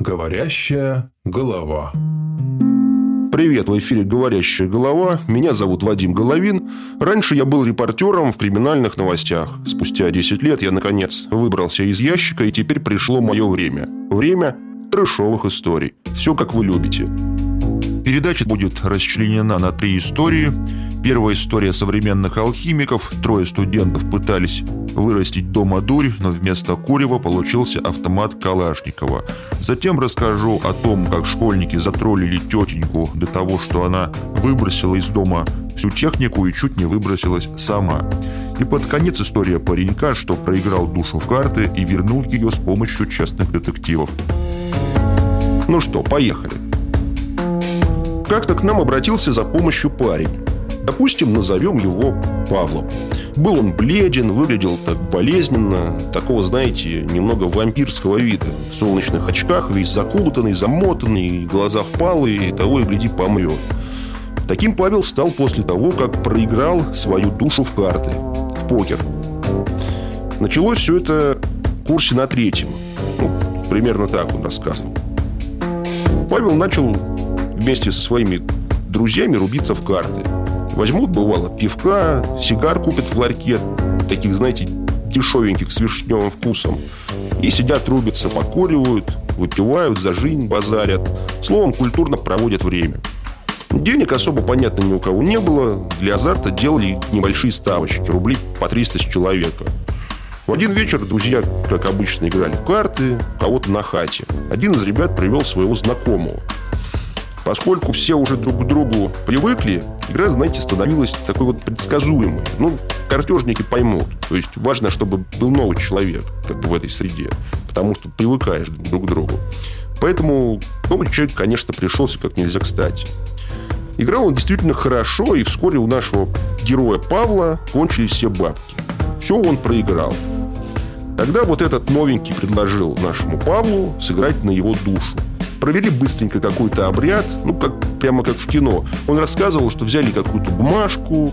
Говорящая голова. Привет, в эфире «Говорящая голова». Меня зовут Вадим Головин. Раньше я был репортером в криминальных новостях. Спустя 10 лет я, наконец, выбрался из ящика, и теперь пришло мое время. Время трэшовых историй. Все, как вы любите. Передача будет расчленена на три истории. Первая история современных алхимиков. Трое студентов пытались вырастить дома дурь, но вместо курева получился автомат Калашникова. Затем расскажу о том, как школьники затроллили тетеньку до того, что она выбросила из дома всю технику и чуть не выбросилась сама. И под конец история паренька, что проиграл душу в карты и вернул ее с помощью частных детективов. Ну что, поехали. Как-то к нам обратился за помощью парень. Допустим, назовем его Павлом. Был он бледен, выглядел так болезненно, такого, знаете, немного вампирского вида. В солнечных очках, весь закутанный, замотанный, глаза впалые, и того и гляди помрет. Таким Павел стал после того, как проиграл свою душу в карты, в покер. Началось все это в курсе на третьем. Ну, примерно так он рассказывал. Павел начал вместе со своими друзьями рубиться в карты – Возьмут, бывало, пивка, сигар купят в ларьке, таких, знаете, дешевеньких, с вишневым вкусом. И сидят, рубятся, покуривают, выпивают, за жизнь базарят. Словом, культурно проводят время. Денег особо, понятно, ни у кого не было. Для азарта делали небольшие ставочки, рублей по 300 с человека. В один вечер друзья, как обычно, играли в карты, кого-то на хате. Один из ребят привел своего знакомого – Поскольку все уже друг к другу привыкли, игра, знаете, становилась такой вот предсказуемой. Ну, картежники поймут. То есть важно, чтобы был новый человек как бы в этой среде. Потому что привыкаешь друг к другу. Поэтому новый человек, конечно, пришелся как нельзя кстати. Играл он действительно хорошо, и вскоре у нашего героя Павла кончились все бабки. Все он проиграл. Тогда вот этот новенький предложил нашему Павлу сыграть на его душу провели быстренько какой-то обряд, ну, как, прямо как в кино. Он рассказывал, что взяли какую-то бумажку,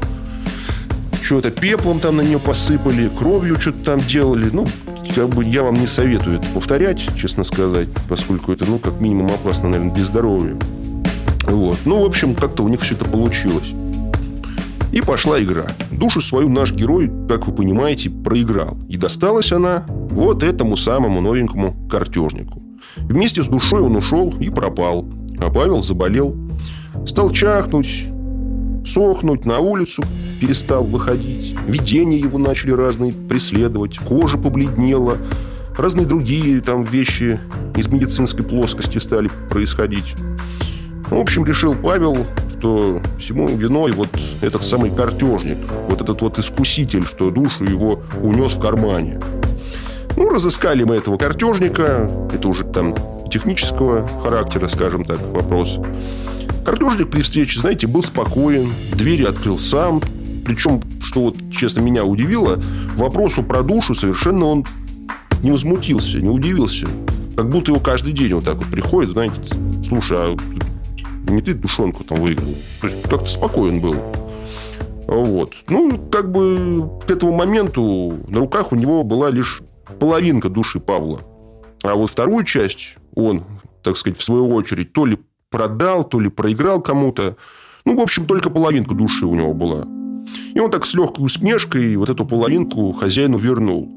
что-то пеплом там на нее посыпали, кровью что-то там делали. Ну, как бы я вам не советую это повторять, честно сказать, поскольку это, ну, как минимум опасно, наверное, для здоровья. Вот. Ну, в общем, как-то у них все это получилось. И пошла игра. Душу свою наш герой, как вы понимаете, проиграл. И досталась она вот этому самому новенькому картежнику. Вместе с душой он ушел и пропал. А Павел заболел. Стал чахнуть, сохнуть, на улицу перестал выходить. Видения его начали разные преследовать. Кожа побледнела. Разные другие там вещи из медицинской плоскости стали происходить. В общем, решил Павел, что всему виной вот этот самый картежник, вот этот вот искуситель, что душу его унес в кармане. Ну, разыскали мы этого картежника. Это уже там технического характера, скажем так, вопрос. Картежник при встрече, знаете, был спокоен. Двери открыл сам. Причем, что вот, честно, меня удивило, вопросу про душу совершенно он не возмутился, не удивился. Как будто его каждый день вот так вот приходит, знаете, слушай, а не ты душонку там выиграл. То есть как-то спокоен был. Вот. Ну, как бы к этому моменту на руках у него была лишь половинка души Павла. А вот вторую часть он, так сказать, в свою очередь, то ли продал, то ли проиграл кому-то. Ну, в общем, только половинка души у него была. И он так с легкой усмешкой вот эту половинку хозяину вернул.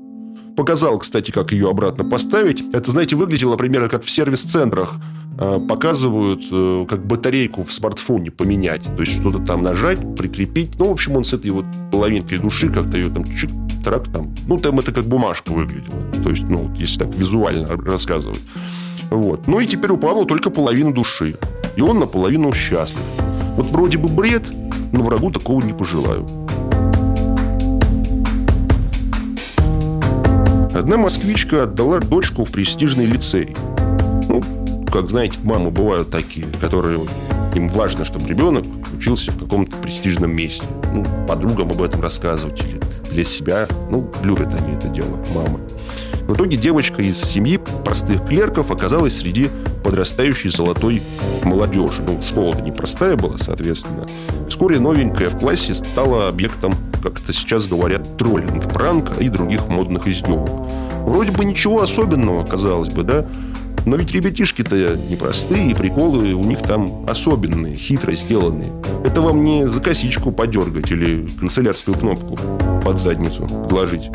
Показал, кстати, как ее обратно поставить. Это, знаете, выглядело примерно как в сервис-центрах э, показывают, э, как батарейку в смартфоне поменять. То есть, что-то там нажать, прикрепить. Ну, в общем, он с этой вот половинкой души как-то ее там чуть трак там. Ну, там это как бумажка выглядела. То есть, ну, если так визуально рассказывать. Вот. Ну и теперь у Павла только половина души. И он наполовину счастлив. Вот вроде бы бред, но врагу такого не пожелаю. Одна москвичка отдала дочку в престижный лицей. Ну, как знаете, мамы бывают такие, которые им важно, чтобы ребенок учился в каком-то престижном месте. Ну, подругам об этом рассказывать или для себя. Ну, любят они это дело, мамы. В итоге девочка из семьи простых клерков оказалась среди подрастающей золотой молодежи. Ну, школа-то непростая была, соответственно. Вскоре новенькая в классе стала объектом, как это сейчас говорят, троллинга, пранка и других модных издевок. Вроде бы ничего особенного, казалось бы, да? Но ведь ребятишки-то непростые, приколы у них там особенные, хитро сделанные. Это вам не за косичку подергать или канцелярскую кнопку под задницу вложить.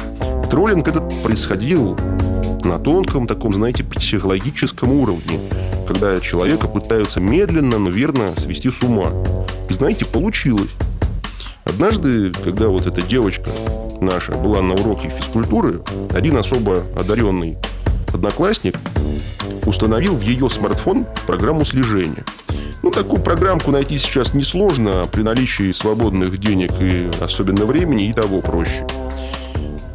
Троллинг этот происходил на тонком таком, знаете, психологическом уровне, когда человека пытаются медленно, но верно свести с ума. И знаете, получилось. Однажды, когда вот эта девочка наша была на уроке физкультуры, один особо одаренный одноклассник установил в ее смартфон программу слежения. Ну, такую программку найти сейчас несложно, при наличии свободных денег и особенно времени и того проще.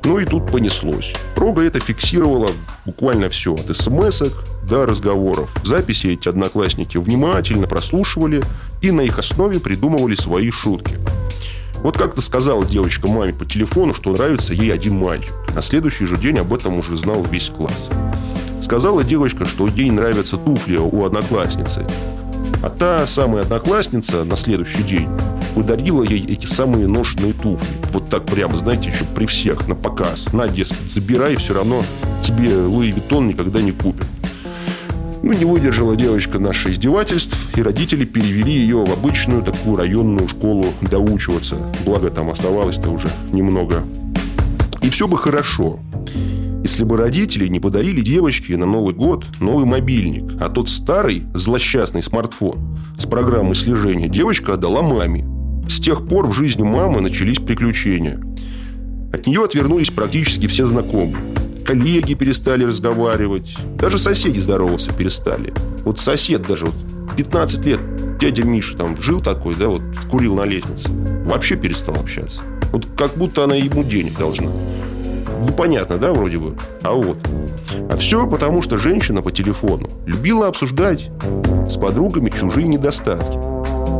Ну и тут понеслось. Прога это фиксировала буквально все, от смс до разговоров. Записи эти одноклассники внимательно прослушивали и на их основе придумывали свои шутки. Вот как-то сказала девочка маме по телефону, что нравится ей один мальчик. На следующий же день об этом уже знал весь класс. Сказала девочка, что ей нравятся туфли у одноклассницы. А та самая одноклассница на следующий день подарила ей эти самые ношенные туфли. Вот так прямо, знаете, еще при всех, на показ. На, дескать, забирай, все равно тебе Луи Виттон никогда не купят. Ну, не выдержала девочка наших издевательств, и родители перевели ее в обычную такую районную школу доучиваться. Благо, там оставалось-то уже немного. И все бы хорошо, если бы родители не подарили девочке на Новый год новый мобильник, а тот старый, злосчастный смартфон с программой слежения девочка отдала маме. С тех пор в жизни мамы начались приключения. От нее отвернулись практически все знакомые коллеги перестали разговаривать. Даже соседи здороваться перестали. Вот сосед даже, вот 15 лет, дядя Миша там жил такой, да, вот курил на лестнице. Вообще перестал общаться. Вот как будто она ему денег должна. Непонятно, да, вроде бы? А вот. А все потому, что женщина по телефону любила обсуждать с подругами чужие недостатки.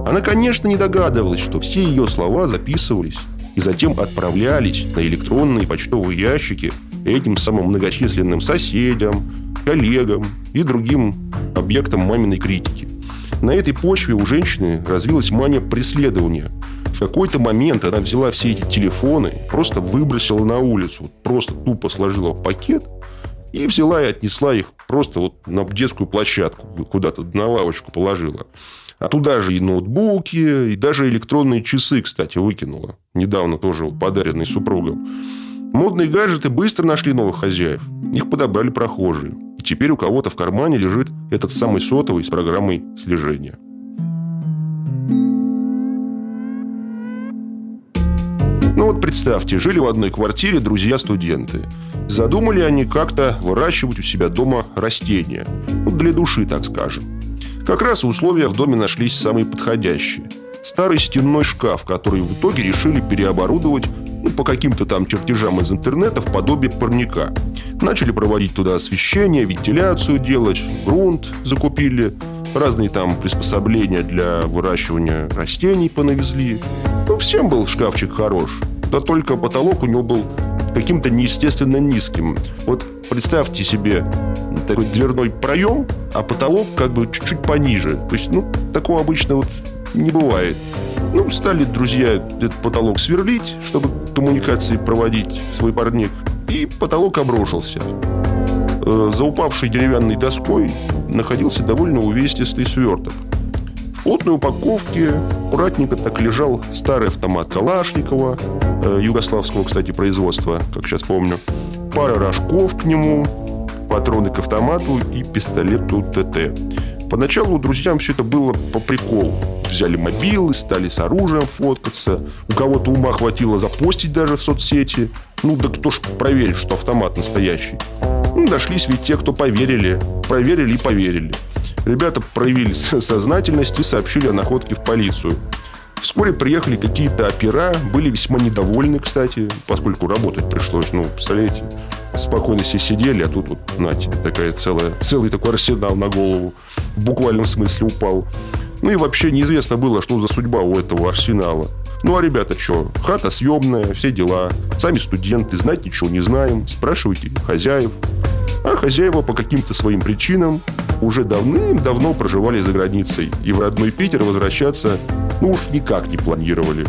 Она, конечно, не догадывалась, что все ее слова записывались и затем отправлялись на электронные почтовые ящики этим самым многочисленным соседям, коллегам и другим объектам маминой критики. На этой почве у женщины развилась мания преследования. В какой-то момент она взяла все эти телефоны, просто выбросила на улицу, просто тупо сложила в пакет и взяла и отнесла их просто вот на детскую площадку, куда-то на лавочку положила. А туда же и ноутбуки, и даже электронные часы, кстати, выкинула. Недавно тоже подаренные супругом. Модные гаджеты быстро нашли новых хозяев. Их подобрали прохожие. И теперь у кого-то в кармане лежит этот самый сотовый с программой слежения. Представьте, жили в одной квартире друзья-студенты. Задумали они как-то выращивать у себя дома растения. Ну, для души, так скажем. Как раз условия в доме нашлись самые подходящие. Старый стенной шкаф, который в итоге решили переоборудовать ну, по каким-то там чертежам из интернета в подобие парника. Начали проводить туда освещение, вентиляцию делать, грунт закупили, разные там приспособления для выращивания растений понавезли. Ну, всем был шкафчик хорош. Да только потолок у него был каким-то неестественно низким. Вот представьте себе такой дверной проем, а потолок как бы чуть-чуть пониже. То есть, ну, такого обычно вот не бывает. Ну, стали друзья этот потолок сверлить, чтобы коммуникации проводить свой парник. И потолок обрушился. Э, за упавшей деревянной доской находился довольно увесистый сверток. В плотной упаковке аккуратненько так лежал старый автомат Калашникова, э, югославского, кстати, производства, как сейчас помню. Пара рожков к нему, патроны к автомату и пистолету ТТ. Поначалу друзьям все это было по приколу. Взяли мобилы, стали с оружием фоткаться. У кого-то ума хватило запостить даже в соцсети. Ну, да кто ж проверит, что автомат настоящий? Ну, дошлись ведь те, кто поверили. Проверили и поверили. Ребята проявили сознательность и сообщили о находке в полицию. Вскоре приехали какие-то опера, были весьма недовольны, кстати, поскольку работать пришлось. Ну, представляете, спокойно все сидели, а тут вот, на тебе, такая целая, целый такой арсенал на голову. В буквальном смысле упал. Ну и вообще неизвестно было, что за судьба у этого арсенала. Ну а ребята что, хата съемная, все дела. Сами студенты, знать ничего не знаем. Спрашивайте хозяев. А хозяева по каким-то своим причинам уже давным-давно проживали за границей и в родной Питер возвращаться ну уж никак не планировали.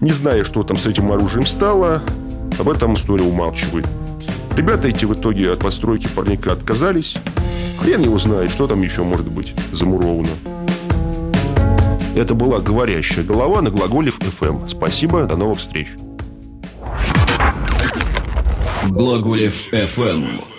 Не зная, что там с этим оружием стало, об этом история умалчивает. Ребята эти в итоге от постройки парника отказались, Хрен его знает, что там еще может быть замуровано. Это была «Говорящая голова» на Глаголев FM. Спасибо, до новых встреч. Глаголев FM.